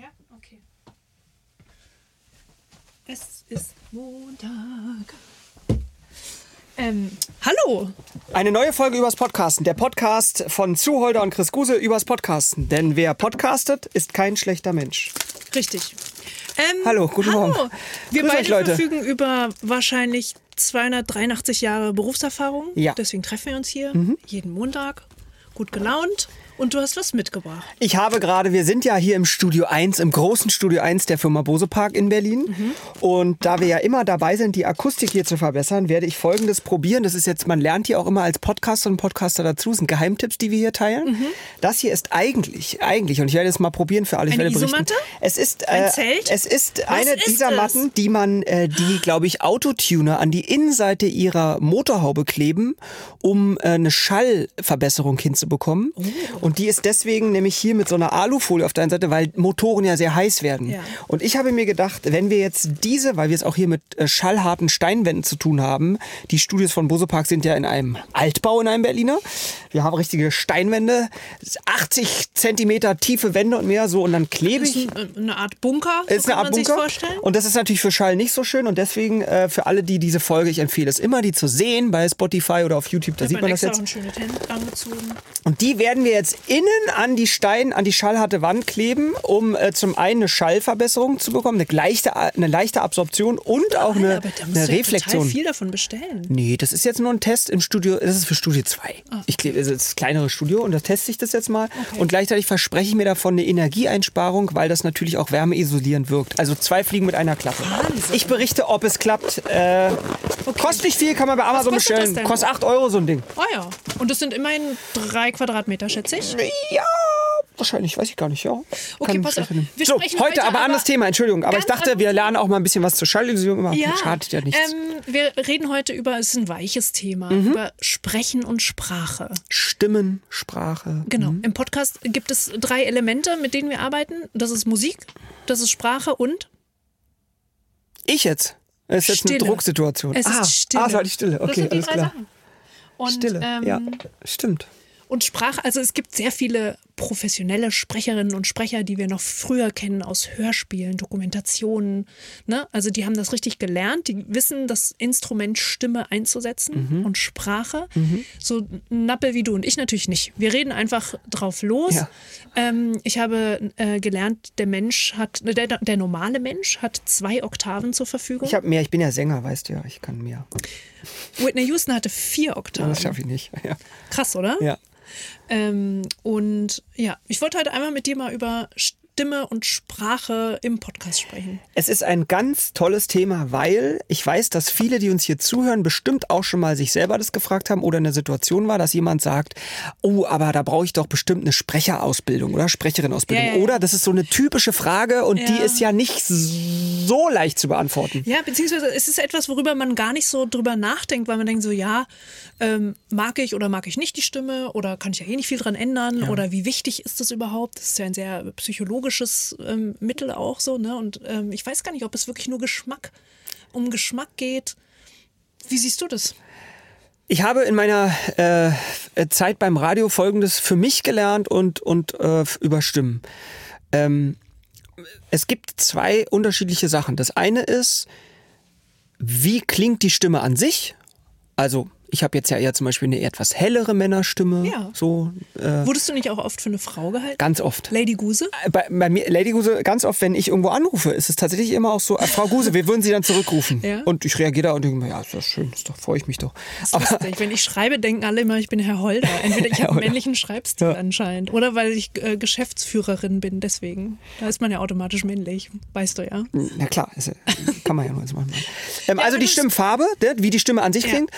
Ja, okay. Es ist Montag. Ähm, hallo. Eine neue Folge übers Podcasten. Der Podcast von Zuholder und Chris Guse übers Podcasten. Denn wer podcastet, ist kein schlechter Mensch. Richtig. Ähm, Hallo, guten hallo. Morgen. Wir Grüß beide euch, Leute. verfügen über wahrscheinlich 283 Jahre Berufserfahrung. Ja. Mhm. Deswegen treffen wir uns hier jeden Montag. Gut gelaunt. Und du hast was mitgebracht. Ich habe gerade, wir sind ja hier im Studio 1, im großen Studio 1 der Firma Bose Park in Berlin. Und da wir ja immer dabei sind, die Akustik hier zu verbessern, werde ich folgendes probieren. Das ist jetzt, man lernt hier auch immer als Podcaster und Podcaster dazu. Das sind Geheimtipps, die wir hier teilen. Das hier ist eigentlich, eigentlich, und ich werde es mal probieren für alle, Eine. Isomatte? Es ist, Ein äh, Zelt? es ist Was eine ist dieser es? Matten, die man, äh, die, glaube ich, Autotuner an die Innenseite ihrer Motorhaube kleben, um äh, eine Schallverbesserung hinzubekommen. Oh. Und die ist deswegen nämlich hier mit so einer Alufolie auf der einen Seite, weil Motoren ja sehr heiß werden. Ja. Und ich habe mir gedacht, wenn wir jetzt diese, weil wir es auch hier mit äh, schallharten Steinwänden zu tun haben, die Studios von Bose Park sind ja in einem Altbau in einem Berliner. Wir haben richtige Steinwände, 80 Zentimeter tiefe Wände und mehr so und dann klebe Ist ich äh, eine Art Bunker, so ist eine Art Bunker. vorstellen. Und das ist natürlich für Schall nicht so schön. Und deswegen äh, für alle, die diese Folge, ich empfehle es immer, die zu sehen bei Spotify oder auf YouTube, da sieht man das jetzt. auch angezogen. Und die werden wir jetzt innen an die Stein, an die schallharte Wand kleben, um äh, zum einen eine Schallverbesserung zu bekommen, eine leichte, eine leichte Absorption und auch eine, aber da musst eine du ja total Reflexion. viel davon bestellen. Nee, das ist jetzt nur ein Test im Studio. Das ist für Studio 2. Ah. Ich klebe, das ist das kleinere Studio und da teste ich das jetzt mal. Und gleichzeitig verspreche ich mir davon eine Energieeinsparung, weil das natürlich auch wärmeisolierend wirkt. Also zwei Fliegen mit einer Klappe. Wahnsinn. Ich berichte, ob es klappt. Äh, Kostet nicht viel, kann man bei Amazon bestellen. Kostet 8 Euro so ein Ding. Oh ja. Und das sind immerhin drei Quadratmeter, schätze ich. Ja, wahrscheinlich, weiß ich gar nicht. Ja. Okay, Kann pass auf. Wir so, heute heute aber anderes Thema, Entschuldigung. Aber ich dachte, wir lernen auch mal ein bisschen was zur. Immer. Ja, Schadet ja nichts. Ähm, wir reden heute über, es ist ein weiches Thema, Mhm. über Sprechen und Sprache. Stimmen, Sprache. Genau. Im Podcast gibt es drei Elemente, mit denen wir arbeiten. Das ist Musik, das ist Sprache und Ich jetzt? Es ist jetzt eine Stille. Drucksituation. es ah, ist Stille. Ah, es war die Stille. Okay, alles klar. Sachen. Und, Stille. Ähm, ja, stimmt. Und Sprache, also es gibt sehr viele professionelle Sprecherinnen und Sprecher, die wir noch früher kennen aus Hörspielen, Dokumentationen. Ne? Also die haben das richtig gelernt, die wissen das Instrument Stimme einzusetzen Mhm. und Sprache. So Nappe wie du und ich natürlich nicht. Wir reden einfach drauf los. Ja. Ähm, ich habe äh, gelernt, der Mensch hat, der, der normale Mensch hat zwei Oktaven zur Verfügung. Ich habe mehr, ich bin ja Sänger, weißt du ja, ich kann mehr. Whitney Houston hatte vier Oktaven. Das schaffe ich nicht. Ja. Krass, oder? ja. Ähm, und ja, ich wollte heute einmal mit dir mal über Stimme und Sprache im Podcast sprechen. Es ist ein ganz tolles Thema, weil ich weiß, dass viele, die uns hier zuhören, bestimmt auch schon mal sich selber das gefragt haben oder in der Situation war, dass jemand sagt, oh, aber da brauche ich doch bestimmt eine Sprecherausbildung oder Sprecherinnenausbildung. Ja. Oder das ist so eine typische Frage und die Ja. ist ja nicht so leicht zu beantworten. Ja, beziehungsweise es ist etwas, worüber man gar nicht so drüber nachdenkt, weil man denkt so, ja, ähm, mag ich oder mag ich nicht die Stimme oder kann ich ja eh nicht viel dran ändern oder wie wichtig ist das überhaupt? Das ist ja ein sehr psychologisches ähm, Mittel auch so, ne? Und ähm, ich weiß gar nicht, ob es wirklich nur Geschmack um Geschmack geht. Wie siehst du das? Ich habe in meiner äh, Zeit beim Radio Folgendes für mich gelernt und, und äh, über Stimmen. Ähm, es gibt zwei unterschiedliche Sachen. Das eine ist, wie klingt die Stimme an sich? Also ich habe jetzt ja eher zum Beispiel eine etwas hellere Männerstimme. Ja. So äh, Wurdest du nicht auch oft für eine Frau gehalten? ganz oft. Lady Guse? Bei, bei mir, Lady Guse, ganz oft, wenn ich irgendwo anrufe, ist es tatsächlich immer auch so, äh, Frau Guse, wir würden Sie dann zurückrufen. Ja. Und ich reagiere da und denke mir, ja, ist das schön, ist doch, freue ich mich doch. Das ist lustig. Wenn ich schreibe, denken alle immer, ich bin Herr Holder. Entweder ich habe einen männlichen Schreibstil Ja. anscheinend oder weil ich äh, Geschäftsführerin bin, deswegen. Da ist man ja automatisch männlich, weißt du ja. Na klar, ist, kann man ja nur jetzt machen. Ähm, also aber die Stimmfarbe, wie die Stimme an sich klingt.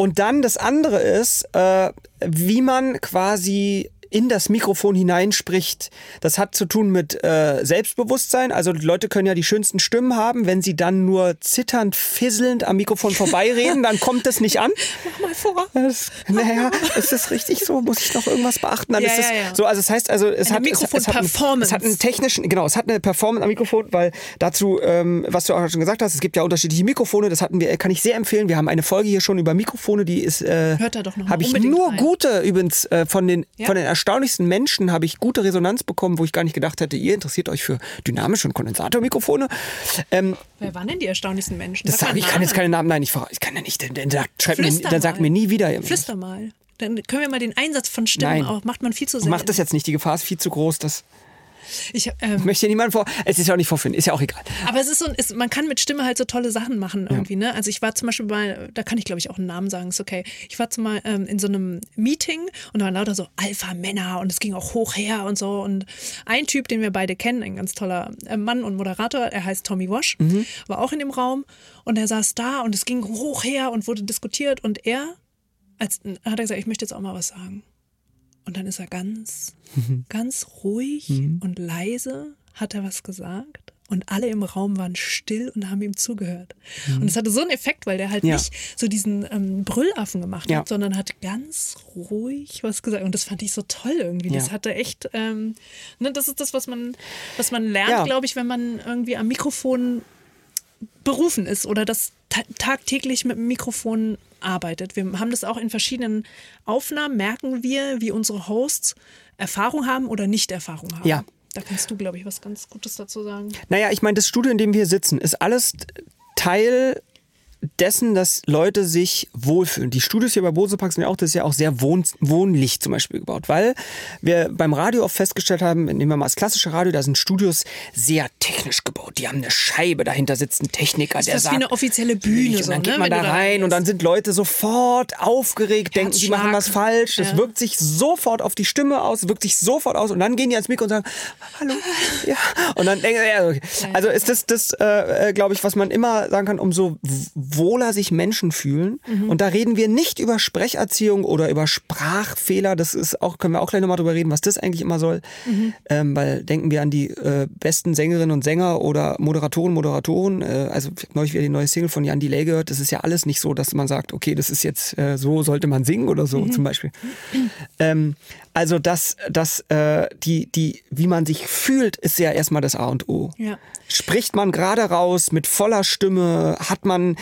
Und dann das andere ist, äh, wie man quasi in das Mikrofon hineinspricht. Das hat zu tun mit äh, Selbstbewusstsein. Also die Leute können ja die schönsten Stimmen haben. Wenn sie dann nur zitternd, fisselnd am Mikrofon vorbeireden, dann kommt es nicht an. Mach mal vor. Das, naja, ist das richtig so? Muss ich noch irgendwas beachten? Dann Ja, ist es ja, ja. so, also es heißt also, es Eine hat, es, es, hat einen, es hat einen technischen, genau, es hat eine Performance am Mikrofon, weil dazu, ähm, was du auch schon gesagt hast, es gibt ja unterschiedliche Mikrofone. Das hatten wir, kann ich sehr empfehlen. Wir haben eine Folge hier schon über Mikrofone, die ist, äh, Hört da doch noch mal habe ich nur rein. gute übrigens äh, von den von den erstaunlichsten Menschen habe ich gute Resonanz bekommen, wo ich gar nicht gedacht hätte, ihr interessiert euch für dynamische und Kondensatormikrofone. Ähm, Wer waren denn die erstaunlichsten Menschen? das Sag sage ich, kann jetzt keine Namen, nein, ich, ich kann ja nicht, dann, dann, sagt, mir, dann sagt mir nie wieder. Flüster mal. Dann können wir mal den Einsatz von Stimmen Nein. auch. Macht man viel zu selten. Mach das jetzt nicht, die Gefahr ist viel zu groß. Das Ich, ähm, möchte ja niemand vor. Es ist ja auch nicht vorfinden, ist ja auch egal. aber es ist so, es, man kann mit Stimme halt so tolle Sachen machen irgendwie, ne? Also ich war zum Beispiel mal, da kann ich glaube ich auch einen Namen sagen, ist okay. Ich war zum Mal ähm, in so einem Meeting und da waren lauter so Alpha-Männer und es ging auch hoch her und so. Und ein Typ, den wir beide kennen, ein ganz toller äh, Mann und Moderator, er heißt Tommy Wash, war auch in dem Raum und er saß da und es ging hoch her und wurde diskutiert und er, als hat er gesagt, ich möchte jetzt auch mal was sagen. Und dann ist er ganz, ganz ruhig und leise, hat er was gesagt. Und alle im Raum waren still und haben ihm zugehört. Und es hatte so einen Effekt, weil der halt Ja. nicht so diesen ähm, Brüllaffen gemacht Ja. hat, sondern hat ganz ruhig was gesagt. Und das fand ich so toll irgendwie. Das Ja. hatte echt, ähm, ne, das ist das, was man, was man lernt, glaube ich, wenn man irgendwie am Mikrofon berufen ist oder das ta tagtäglich mit dem Mikrofon arbeitet. Wir haben das auch in verschiedenen Aufnahmen, merken wir, wie unsere Hosts Erfahrung haben oder nicht Erfahrung haben. Ja. Da kannst du, glaube ich, was ganz Gutes dazu sagen. Naja, ich meine, das Studio, in dem wir sitzen, ist alles Teil dessen, dass Leute sich wohlfühlen. Die Studios hier bei Bose Park sind ja auch, das ist ja auch sehr wohn wohnlich zum Beispiel gebaut, weil wir beim Radio oft festgestellt haben, nehmen wir mal das klassische Radio, da sind Studios sehr technisch gebaut. Die haben eine Scheibe, dahinter sitzt ein Techniker, der Das ist sagt, wie eine offizielle Bühne. So, dann geht ne? man wenn da rein und dann sind Leute sofort aufgeregt, denken, sie machen was falsch. Das Ja. wirkt sich sofort auf die Stimme aus, wirkt sich sofort aus und dann gehen die ans Mikro und sagen, hallo, ja. Und dann denken sie, ja, okay. Also ist das, das äh, glaube ich, was man immer sagen kann, umso wohler sich Menschen fühlen. Mhm. Und da reden wir nicht über Sprecherziehung oder über Sprachfehler. Das ist auch, können wir auch gleich nochmal drüber reden, was das eigentlich immer soll. Mhm. Ähm, weil denken wir an die äh, besten Sängerinnen und Sänger oder Moderatoren, Moderatoren. Äh, also ich hab neulich wieder die neue Single von Jan Delay gehört. Das ist ja alles nicht so, dass man sagt, okay, das ist jetzt äh, so sollte man singen oder so zum Beispiel. Ähm, also das, das, äh, die, die, wie man sich fühlt, ist ja erstmal das A und O. Ja. Spricht man gerade raus mit voller Stimme, hat man,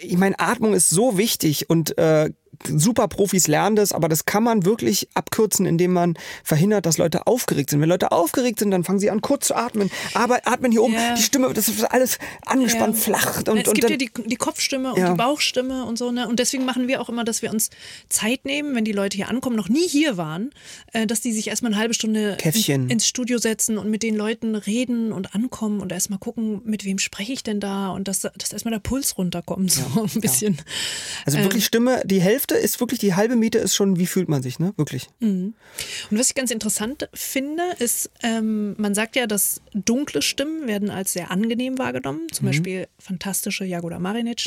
ich meine, Atmung ist so wichtig und äh, super Profis lernen das, aber das kann man wirklich abkürzen, indem man verhindert, dass Leute aufgeregt sind. Wenn Leute aufgeregt sind, dann fangen sie an kurz zu atmen, aber atmen hier oben, Ja. die Stimme, das ist alles angespannt, Ja. flach und, es und gibt dann, ja die, die Kopfstimme und Ja. die Bauchstimme und so, ne? Und deswegen machen wir auch immer, dass wir uns Zeit nehmen, wenn die Leute hier ankommen, noch nie hier waren, äh, dass die sich erstmal eine halbe Stunde in, ins Studio setzen und mit den Leuten reden und ankommen und erstmal gucken, mit wem spreche ich denn da und dass, dass erstmal der Puls runterkommt, so ein bisschen. also wirklich Stimme, die Hälfte ist wirklich, die halbe Miete ist schon, wie fühlt man sich, ne? Wirklich. Und was ich ganz interessant finde, ist, ähm, man sagt ja, dass dunkle Stimmen werden als sehr angenehm wahrgenommen. Zum Beispiel fantastische Jagoda Marinic,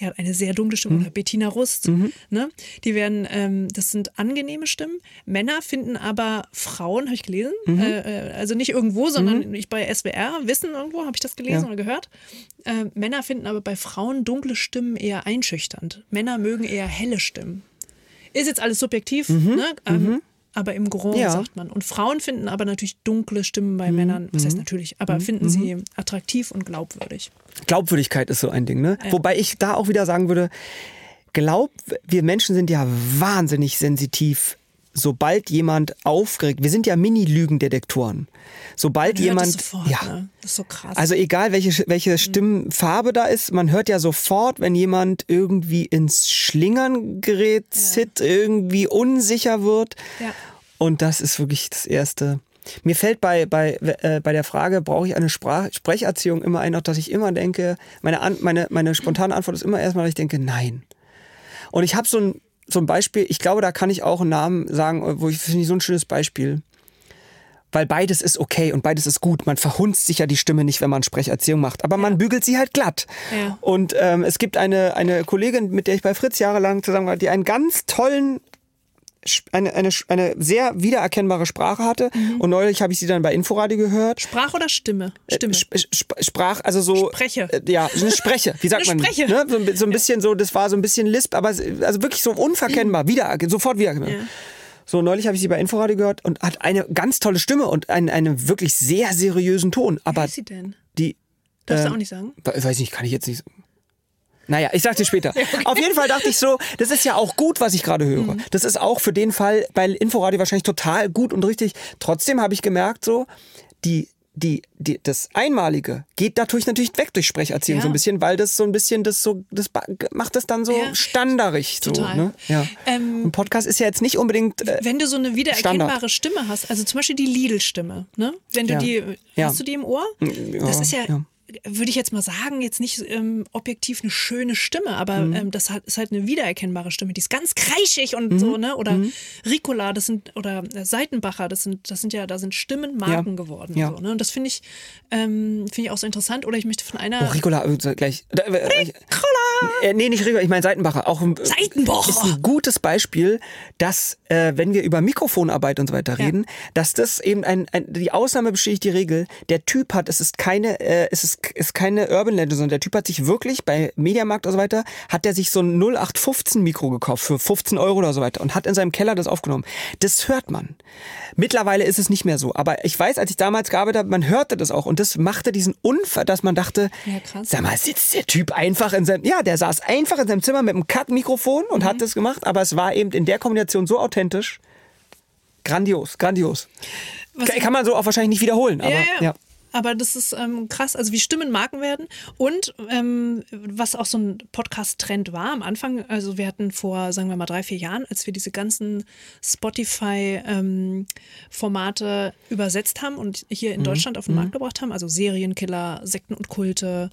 die hat eine sehr dunkle Stimme, oder Bettina Rust. Ne? Die werden, ähm, das sind angenehme Stimmen. Männer finden aber Frauen, habe ich gelesen, äh, äh, also nicht irgendwo, sondern ich bei SWR, Wissen irgendwo, habe ich das gelesen Ja. oder gehört. Äh, Männer finden aber bei Frauen dunkle Stimmen eher einschüchternd. Männer mögen eher helle Stimmen. Ist jetzt alles subjektiv, ne? Ähm, aber im Gros Ja. sagt man. Und Frauen finden aber natürlich dunkle Stimmen bei Männern, was heißt natürlich, aber finden sie attraktiv und glaubwürdig. Glaubwürdigkeit ist so ein Ding, ne? Wobei ich da auch wieder sagen würde, glaub, wir Menschen sind ja wahnsinnig sensitiv, sobald jemand aufgeregt, wir sind ja Mini-Lügendetektoren. Sobald Man jemand, sofort, ja, ne? Das ist so krass. also egal welche, welche Stimmfarbe da ist, man hört ja sofort, wenn jemand irgendwie ins Schlingern gerät, zit, irgendwie unsicher wird. Ja. Und das ist wirklich das Erste. Mir fällt bei, bei, äh, bei der Frage, brauche ich eine Sprach Sprecherziehung immer ein, dass ich immer denke, meine, An meine, meine spontane Antwort ist immer erstmal, dass ich denke, nein. Und ich habe so ein, ein Beispiel, ich glaube, da kann ich auch einen Namen sagen, wo ich finde ich so ein schönes Beispiel. Weil beides ist okay und beides ist gut. Man verhunzt sich ja die Stimme nicht, wenn man Sprecherziehung macht. Aber man bügelt sie halt glatt. Ja. Und ähm, es gibt eine, eine Kollegin, mit der ich bei Fritz jahrelang zusammen war, die einen ganz tollen eine, eine, eine sehr wiedererkennbare Sprache hatte. Mhm. Und neulich habe ich sie dann bei Inforadio gehört. Sprach oder Stimme? Stimme. Sp sp sprach, also so. Spreche. Äh, ja, eine Spreche. Wie sagt Eine man? Spreche. Ne? So, ein so ein bisschen so, das war so ein bisschen Lisp, aber also wirklich so unverkennbar, wieder, sofort wiedererkennbar. Ja. So, neulich habe ich sie bei Inforadio gehört und hat eine ganz tolle Stimme und einen, einen wirklich sehr seriösen Ton. Wie Aber ist sie denn? die. Darfst ähm, du auch nicht sagen? we- Weiß nicht, kann ich jetzt nicht. Naja, ich sag dir später. Auf jeden Fall dachte ich so, das ist ja auch gut, was ich gerade höre. Mhm. Das ist auch für den Fall bei Inforadio wahrscheinlich total gut und richtig. Trotzdem habe ich gemerkt, so, die, die, die, das Einmalige geht dadurch natürlich weg durch Sprecherziehung Ja. so ein bisschen, weil das so ein bisschen das so, das macht das dann so Ja. standardig. So, Total. ne? ja. Ähm, und Podcast ist ja jetzt nicht unbedingt. Äh, Wenn du so eine wiedererkennbare Standard. Stimme hast, also zum Beispiel die Lidl-Stimme, ne? Wenn du Ja. die, hast du die im Ohr? ja, das ist ja. Würde ich jetzt mal sagen, jetzt nicht ähm, objektiv eine schöne Stimme, aber Mhm. ähm, das hat, ist halt eine wiedererkennbare Stimme, die ist ganz kreischig und so, Mhm. ne? Oder Ricola, das sind, oder äh, Seitenbacher, das sind, das sind ja, da sind Stimmen Marken geworden. Ja. So, ne? Und das finde ich, ähm, finde ich auch so interessant. Oder ich möchte von einer. oh, Ricola, äh, gleich. Äh, äh, nee, nicht Ricola, ich meine Seitenbacher. Auch ein, Seitenbacher. ist ein gutes Beispiel, dass, äh, wenn wir über Mikrofonarbeit und so weiter Ja. reden, dass das eben ein, ein, die Ausnahme bestätigt die Regel. Der Typ hat, es ist keine, äh, es ist, ist keine Urban Legend, sondern der Typ hat sich wirklich bei Mediamarkt und so weiter, hat er sich so ein 0815 Mikro gekauft für 15 Euro oder so weiter und hat in seinem Keller das aufgenommen. Das hört man. Mittlerweile ist es nicht mehr so. Aber ich weiß, als ich damals gearbeitet habe, man hörte das auch. Und das machte diesen Unfall, dass man dachte, Ja, sag mal, sitzt der Typ einfach in seinem, ja, der saß einfach in seinem Zimmer mit einem Cut-Mikrofon und Mhm. hat das gemacht. Aber es war eben in der Kombination so authentisch. Grandios, grandios. Was Kann, kann man so auch wahrscheinlich nicht wiederholen. Aber, ja, ja. ja. Aber das ist ähm, krass, also wie Stimmen Marken werden. Und ähm, was auch so ein Podcast-Trend war am Anfang, also wir hatten vor, sagen wir mal, drei, vier Jahren, als wir diese ganzen Spotify-Formate übersetzt haben und hier Mhm. in Deutschland auf den Markt gebracht haben, also Serienkiller, Sekten und Kulte.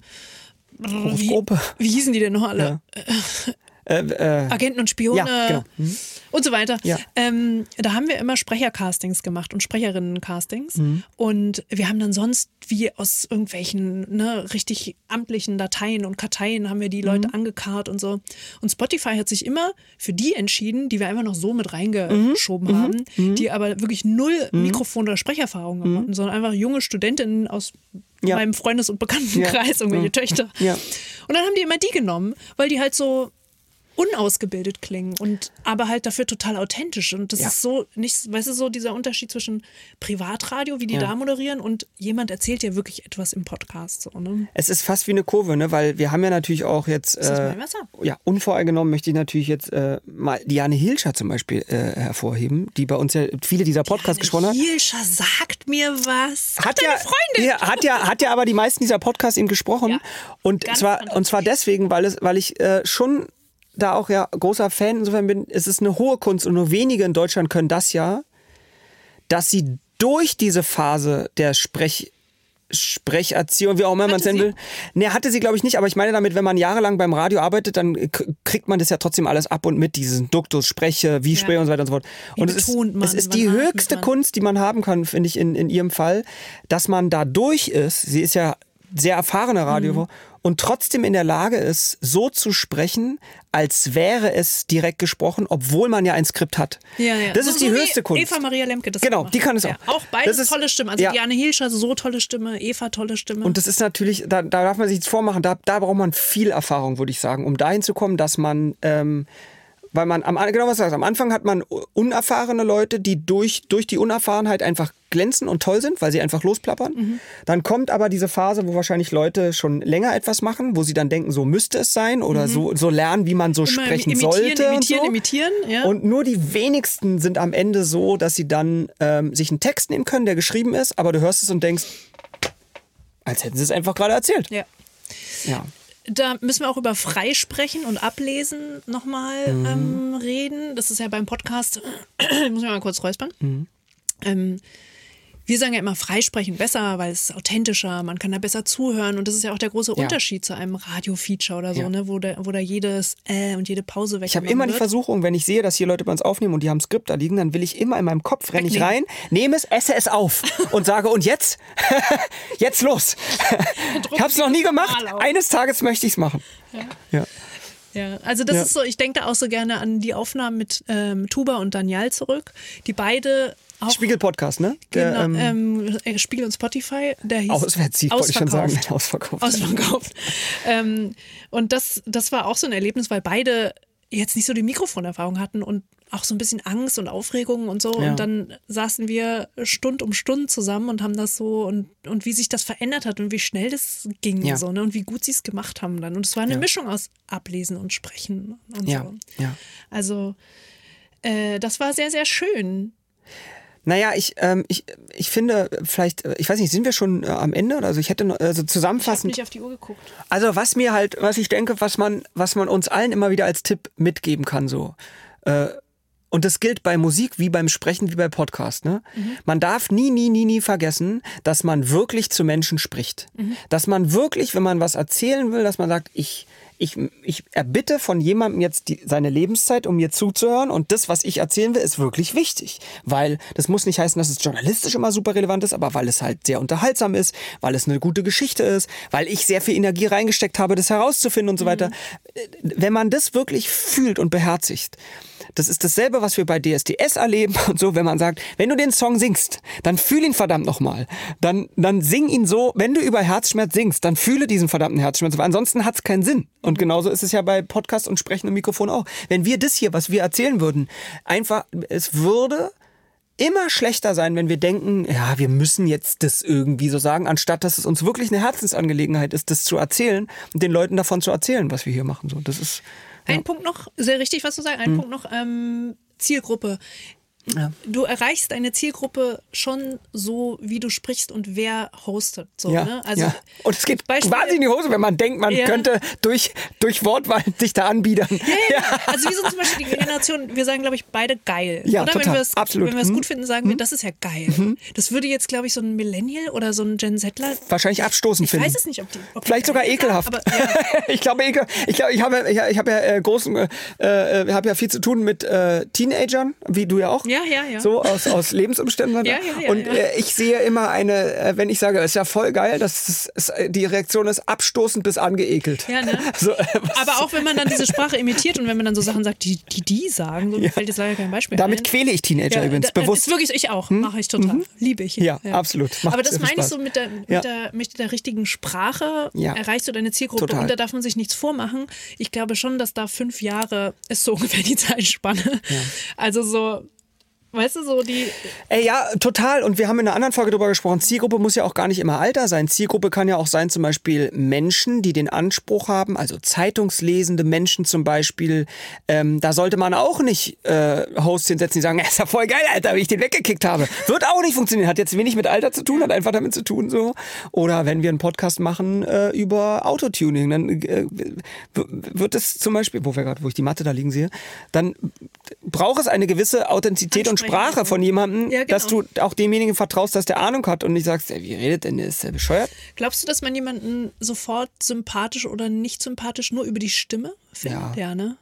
Wie, wie hießen die denn noch alle? Äh, äh, Agenten und Spione Ja, genau. Mhm. und so weiter. Ja. Ähm, da haben wir immer Sprechercastings gemacht und Sprecherinnen-Castings. Mhm. Und wir haben dann sonst wie aus irgendwelchen ne, richtig amtlichen Dateien und Karteien haben wir die Mhm. Leute angekarrt und so. Und Spotify hat sich immer für die entschieden, die wir einfach noch so mit Mhm. reingeschoben haben, die aber wirklich null Mikrofon- oder Sprecherfahrung hatten, sondern einfach junge Studentinnen aus Ja. meinem Freundes- und Bekanntenkreis, irgendwelche Töchter. Ja. Und dann haben die immer die genommen, weil die halt so unausgebildet klingen und aber halt dafür total authentisch und das Ja. ist so nicht weißt du so dieser Unterschied zwischen Privatradio wie die Ja. da moderieren und jemand erzählt dir wirklich etwas im Podcast so ne Es ist fast wie eine Kurve, ne? weil wir haben ja natürlich auch jetzt, Ist das äh, mein Wasser? ja, unvoreingenommen möchte ich natürlich jetzt äh, mal Diane Hilscher zum Beispiel äh, hervorheben, die bei uns ja viele dieser Podcasts gesprochen hat. Hilscher sagt mir was Hat ja, Freundin ja, hat ja, hat ja aber die meisten dieser Podcasts eben gesprochen. Ja, und ganz zwar, und zwar deswegen, weil es, weil ich äh, schon da auch ja großer Fan insofern bin, es ist eine hohe Kunst und nur wenige in Deutschland können das ja, dass sie durch diese Phase der Sprech, Sprecherziehung, wie auch immer man es nennen will. Nee, hatte sie, glaube ich, nicht, aber ich meine damit, wenn man jahrelang beim Radio arbeitet, dann kriegt man das ja trotzdem alles ab und mit, diesen Duktus, Spreche, wie Ja. spreche und so weiter und so fort. Wie und es ist, man, es ist die höchste? Kunst, die man haben kann, finde ich, in, in ihrem Fall, dass man da durch ist. Sie ist ja sehr erfahrene Radio Mhm. und trotzdem in der Lage ist, so zu sprechen, als wäre es direkt gesprochen, obwohl man ja ein Skript hat. ja, ja. Das so, ist die so höchste Kunst. Eva Maria Lemke das Genau, die kann es ja. auch. auch beides ist- tolle Stimmen also ja. Diane Hilscher so tolle Stimme Eva tolle Stimme Und das ist natürlich, da, da darf man sich jetzt vormachen, da, da braucht man viel Erfahrung, würde ich sagen, um dahin zu kommen, dass man, ähm, weil man, am, genau was du sagst, am Anfang hat man unerfahrene Leute, die durch, durch die Unerfahrenheit einfach glänzen und toll sind, weil sie einfach losplappern. Mhm. Dann kommt aber diese Phase, wo wahrscheinlich Leute schon länger etwas machen, wo sie dann denken, so müsste es sein oder so, so lernen, wie man so Mhm. Immer sprechen imitieren, sollte. imitieren, und so. imitieren, ja. Und nur die wenigsten sind am Ende so, dass sie dann ähm, sich einen Text nehmen können, der geschrieben ist, aber du hörst es und denkst, als hätten sie es einfach gerade erzählt. ja Ja. Da müssen wir auch über Freisprechen und Ablesen nochmal Mhm. ähm, reden. Das ist ja beim Podcast, ich muss mich mal kurz räuspern. Mhm. Ähm, wir sagen ja immer Freisprechen besser, weil es ist authentischer, man kann da besser zuhören und das ist ja auch der große Ja. Unterschied zu einem Radio-Feature oder so, Ja. ne, wo, da, wo da jedes äh und jede Pause weg Ich habe immer die Versuchung, wenn ich sehe, dass hier Leute bei uns aufnehmen und die haben ein Skript da liegen, dann will ich immer in meinem Kopf, renne ich rein, nehme es, esse es auf und sage, und jetzt? jetzt los. ich habe es noch nie gemacht. Eines Tages möchte ich es machen. Ja. Ja, also das Ja. ist so, ich denke da auch so gerne an die Aufnahmen mit ähm, Tuba und Daniel zurück, die beide auch Spiegel-Podcast, ne? Der, Genau, ähm, ähm, äh, Spiegel und Spotify, der hieß Auswärtssieg, wollte ich schon sagen. Ausverkauft. Ausverkauft. ähm, und das, das war auch so ein Erlebnis, weil beide jetzt nicht so die Mikrofonerfahrung hatten und auch so ein bisschen Angst und Aufregung und so. Ja. Und dann saßen wir Stund um Stund zusammen und haben das so und, und wie sich das verändert hat und wie schnell das ging Ja. so, ne? Und wie gut sie es gemacht haben dann. Und es war eine Ja. Mischung aus Ablesen und Sprechen und Ja, so. ja. Also äh, das war sehr, sehr schön. Naja, ich, ähm, ich, ich finde, vielleicht, äh, ich weiß nicht, sind wir schon äh, am Ende? Also ich hätte noch, also Ich habe zusammenfassend. nicht auf die Uhr geguckt. Also was mir halt, was ich denke, was man, was man uns allen immer wieder als Tipp mitgeben kann, so. Äh, und das gilt bei Musik wie beim Sprechen wie bei Podcast. Ne? Man darf nie, nie, nie, nie vergessen, dass man wirklich zu Menschen spricht. Dass man wirklich, wenn man was erzählen will, dass man sagt, ich, ich, ich erbitte von jemandem jetzt die, seine Lebenszeit, um mir zuzuhören. Und das, was ich erzählen will, ist wirklich wichtig. Weil das muss nicht heißen, dass es journalistisch immer super relevant ist, aber weil es halt sehr unterhaltsam ist, weil es eine gute Geschichte ist, weil ich sehr viel Energie reingesteckt habe, das herauszufinden und so weiter. Wenn man das wirklich fühlt und beherzigt, das ist dasselbe, was wir bei DSDS erleben und so, wenn man sagt, wenn du den Song singst, dann fühl ihn verdammt nochmal. Dann, dann sing ihn so, wenn du über Herzschmerz singst, dann fühle diesen verdammten Herzschmerz, weil ansonsten hat es keinen Sinn. Und genauso ist es ja bei Podcast und Sprechen und Mikrofon auch. Wenn wir das hier, was wir erzählen würden, einfach, es würde immer schlechter sein, wenn wir denken, ja, wir müssen jetzt das irgendwie so sagen, anstatt dass es uns wirklich eine Herzensangelegenheit ist, das zu erzählen und den Leuten davon zu erzählen, was wir hier machen. So, das ist Ein Punkt noch, sehr richtig, was du sagst. Ein Punkt noch, ähm, Zielgruppe. Ja. Du erreichst deine Zielgruppe schon so, wie du sprichst und wer hostet. So, Ja, ne? also ja. Und es geht Beispiel- quasi in die Hose, wenn man denkt, man Ja. könnte durch, durch Wortwahl sich da anbiedern. Ja. Also wie so zum Beispiel die Generation, wir sagen, glaube ich, beide geil. Ja, oder? total. Wenn wir es Absolut. wenn wir es Mhm. gut finden, sagen wir, das ist ja geil. Das würde jetzt, glaube ich, so ein Millennial oder so ein Gen Zler. Wahrscheinlich abstoßend Ich finden. weiß es nicht, ob die. Ob Vielleicht sogar ekelhaft. sagen, Aber, ich glaube, ekel, ich, glaube, ich habe, ich, ich habe ja äh, großen, äh, äh, habe ja viel zu tun mit äh, Teenagern, wie du ja auch. Ja, ja, ja. So aus, aus Lebensumständen. Ja, ja, ja, und ja. Äh, ich sehe immer eine, äh, wenn ich sage, es ist ja voll geil, das ist, ist, die Reaktion ist abstoßend bis angeekelt. Ja, ne? So, äh, Aber auch wenn man dann diese Sprache imitiert und wenn man dann so Sachen sagt, die die, die sagen, so mir fällt jetzt leider kein Beispiel damit ein. quäle ich Teenager übrigens da- bewusst. Ist wirklich, ich auch. Mache ich total. Liebe ich. Hm? Ja, absolut. Macht Aber das meine ich so mit der, mit, Ja. der, mit der richtigen Sprache Ja. erreichst du deine Zielgruppe Total. und da darf man sich nichts vormachen. Ich glaube schon, dass da fünf Jahre ist so ungefähr die Zeitspanne. Also so, weißt du, so die. Ey, ja, total. Und wir haben in einer anderen Folge darüber gesprochen, Zielgruppe muss ja auch gar nicht immer Alter sein. Zielgruppe kann ja auch sein, zum Beispiel Menschen, die den Anspruch haben, also zeitungslesende Menschen zum Beispiel. Ähm, da sollte man auch nicht äh, Hosts hinsetzen, die sagen, ist ja voll geil, Alter, wie ich den weggekickt habe. Wird auch nicht funktionieren. Hat jetzt wenig mit Alter zu tun, hat einfach damit zu tun so. Oder wenn wir einen Podcast machen äh, über Autotuning, dann äh, wird es zum Beispiel, wo wir gerade, wo ich die Matte da liegen sehe, dann braucht es eine gewisse Authentizität und Sprache von jemandem, Ja, genau. dass du auch demjenigen vertraust, dass der Ahnung hat und nicht sagst, ey, wie redet denn der? Ist der bescheuert? Glaubst du, dass man jemanden sofort sympathisch oder nicht sympathisch nur über die Stimme findet? Ja. ja ne?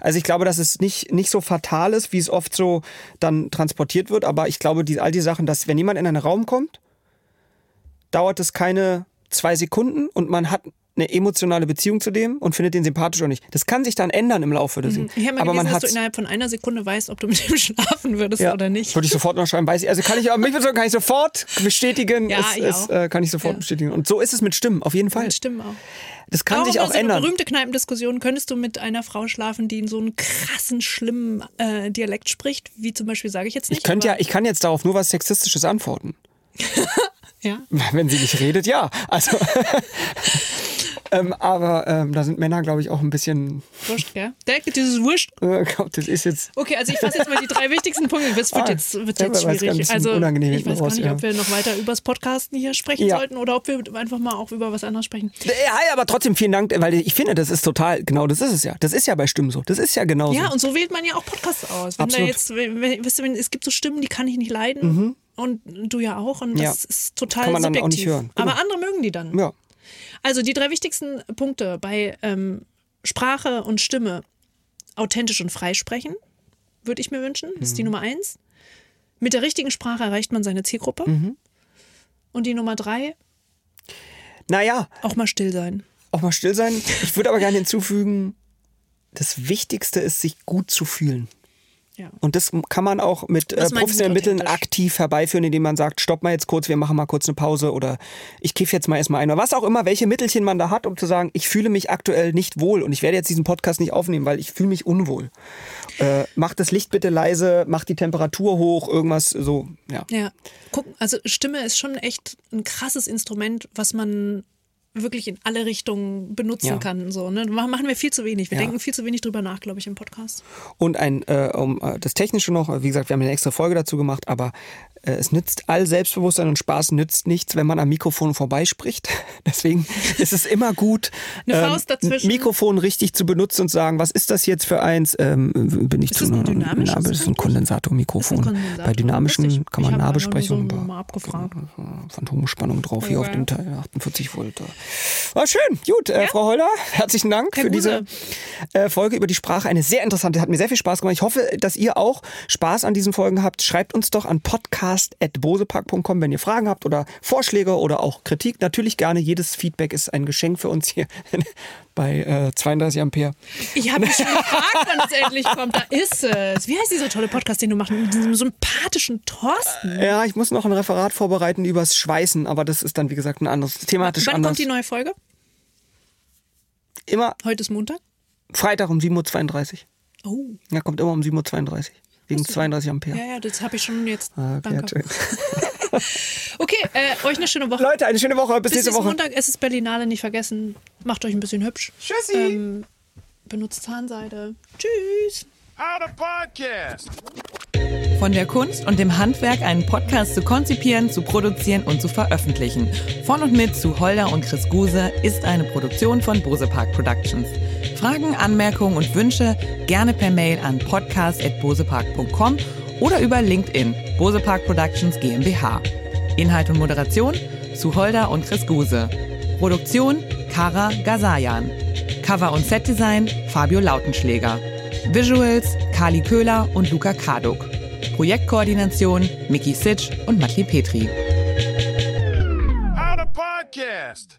Also ich glaube, dass es nicht, nicht so fatal ist, wie es oft so dann transportiert wird, aber ich glaube, die, all die Sachen, dass wenn jemand in einen Raum kommt, dauert es keine zwei Sekunden und man hat eine emotionale Beziehung zu dem und findet den sympathisch oder nicht. Das kann sich dann ändern im Laufe des Mhm. Ich habe Aber gelesen, man dass du innerhalb von einer Sekunde weißt, ob du mit ihm schlafen würdest ja, oder nicht. Würde ich sofort noch schreiben, weiß ich. Also kann ich, mich bezogen kann ich sofort bestätigen. Ja, es, ich es, äh, kann ich sofort Ja. bestätigen. Und so ist es mit Stimmen, auf jeden Fall. Mit Stimmen auch. Das kann auch sich auch so eine ändern. berühmte Kneipendiskussion. Könntest du mit einer Frau schlafen, die in so einen krassen, schlimmen äh, Dialekt spricht? Wie zum Beispiel, sage ich jetzt nicht. Ich könnte ja, ich kann jetzt darauf nur was Sexistisches antworten. ja. Wenn sie nicht redet, ja. Also, ähm, aber ähm, da sind Männer, glaube ich, auch ein bisschen. Wurscht, gell? Der, dieses Wurscht. Äh, glaub, das ist jetzt. Okay, also ich fasse jetzt mal die drei wichtigsten Punkte. Das wird Ah, jetzt, wird jetzt schwierig. Also unangenehm ich weiß gar raus, nicht, ja. ob wir noch weiter übers Podcasten hier sprechen Ja. sollten oder ob wir einfach mal auch über was anderes sprechen. Ja, aber trotzdem vielen Dank, weil ich finde, das ist total, genau das ist es ja. Das ist ja bei Stimmen so. Das ist ja genauso. Ja, und so wählt man ja auch Podcasts aus. Wenn da Absolut. jetzt, wenn, weißt du, wenn, es gibt so Stimmen, die kann ich nicht leiden. Und du ja auch. Und das Mhm. Ja. ist total Kann man dann auch subjektiv. nicht hören. Genau. Aber andere mögen die dann. ja. Also die drei wichtigsten Punkte bei ähm, Sprache und Stimme. Authentisch und frei sprechen, würde ich mir wünschen. Das Mhm. ist die Nummer eins. Mit der richtigen Sprache erreicht man seine Zielgruppe. Mhm. Und die Nummer drei, Naja, auch mal still sein. auch mal still sein. Ich würde aber gerne hinzufügen, das Wichtigste ist, sich gut zu fühlen. Ja. Und das kann man auch mit äh, professionellen mit Mitteln aktiv herbeiführen, indem man sagt, stopp mal jetzt kurz, wir machen mal kurz eine Pause oder ich kiff jetzt mal erstmal ein oder was auch immer, welche Mittelchen man da hat, um zu sagen, ich fühle mich aktuell nicht wohl und ich werde jetzt diesen Podcast nicht aufnehmen, weil ich fühle mich unwohl. Äh, mach das Licht bitte leise, mach die Temperatur hoch, irgendwas so, ja. Ja, guck, also Stimme ist schon echt ein krasses Instrument, was man wirklich in alle Richtungen benutzen Ja. kann. So, ne? Machen wir viel zu wenig. Wir Ja. denken viel zu wenig drüber nach, glaube ich, im Podcast. Und ein, äh, um äh, das Technische noch, wie gesagt, wir haben eine extra Folge dazu gemacht, aber äh, es nützt all Selbstbewusstsein und Spaß nützt nichts, wenn man am Mikrofon vorbeispricht. Deswegen ist es immer gut, ähm, Eine Faust dazwischen. Mikrofon richtig zu benutzen und zu sagen, was ist das jetzt für eins? Ähm, bin ich Ist zu das ein dynamisches Na, das ist ein? Kondensatormikrofon. Ist ein Kondensator. Bei dynamischen kann man Ich hab Nahbesprechung. einfach nur so abgefragt. Phantomspannung drauf hier Okay. auf dem Teil, 48 Volt. War schön, gut. Äh, Frau Holder, herzlichen Dank Herr für diese Guse. äh, Folge über die Sprache. Eine sehr interessante, hat mir sehr viel Spaß gemacht. Ich hoffe, dass ihr auch Spaß an diesen Folgen habt. Schreibt uns doch an podcast.bosepark.com, wenn ihr Fragen habt oder Vorschläge oder auch Kritik. Natürlich gerne. Jedes Feedback ist ein Geschenk für uns hier bei äh, 32 Ampere. Ich habe mich schon gefragt, wann es endlich kommt. Da ist es. Wie heißt dieser tolle Podcast, den du machst? Mit diesem sympathischen Thorsten. Ja, ich muss noch ein Referat vorbereiten übers Schweißen, aber das ist dann, wie gesagt, ein anderes, thematisch Wann anders. kommt die neue Folge? Immer Heute ist Montag. Freitag um 7.32 Uhr. Oh. Ja, kommt immer um 7.32 Uhr. Wegen 32 Ampere. Ja, ja, das habe ich schon jetzt. Ah, okay, Danke. Okay, äh, euch eine schöne Woche. Leute, eine schöne Woche. Bis, Bis nächste nächsten Woche. Montag. Es ist Berlinale, nicht vergessen. Macht euch ein bisschen hübsch. Tschüssi. Ähm, benutzt Zahnseide. Tschüss. Out of podcast. Von der Kunst und dem Handwerk, einen Podcast zu konzipieren, zu produzieren und zu veröffentlichen. Von und mit zu Holder und Chris Guse ist eine Produktion von Bose Park Productions. Fragen, Anmerkungen und Wünsche gerne per Mail an podcast.bosepark.com oder über LinkedIn Bose Park Productions GmbH. Inhalt und Moderation zu Holder und Chris Guse. Produktion Kara Gasayan. Cover und Setdesign Fabio Lautenschläger. Visuals Kali Köhler und Luca Karduk. Projektkoordination Mickey Sitsch und Matli Petri. Out of podcast.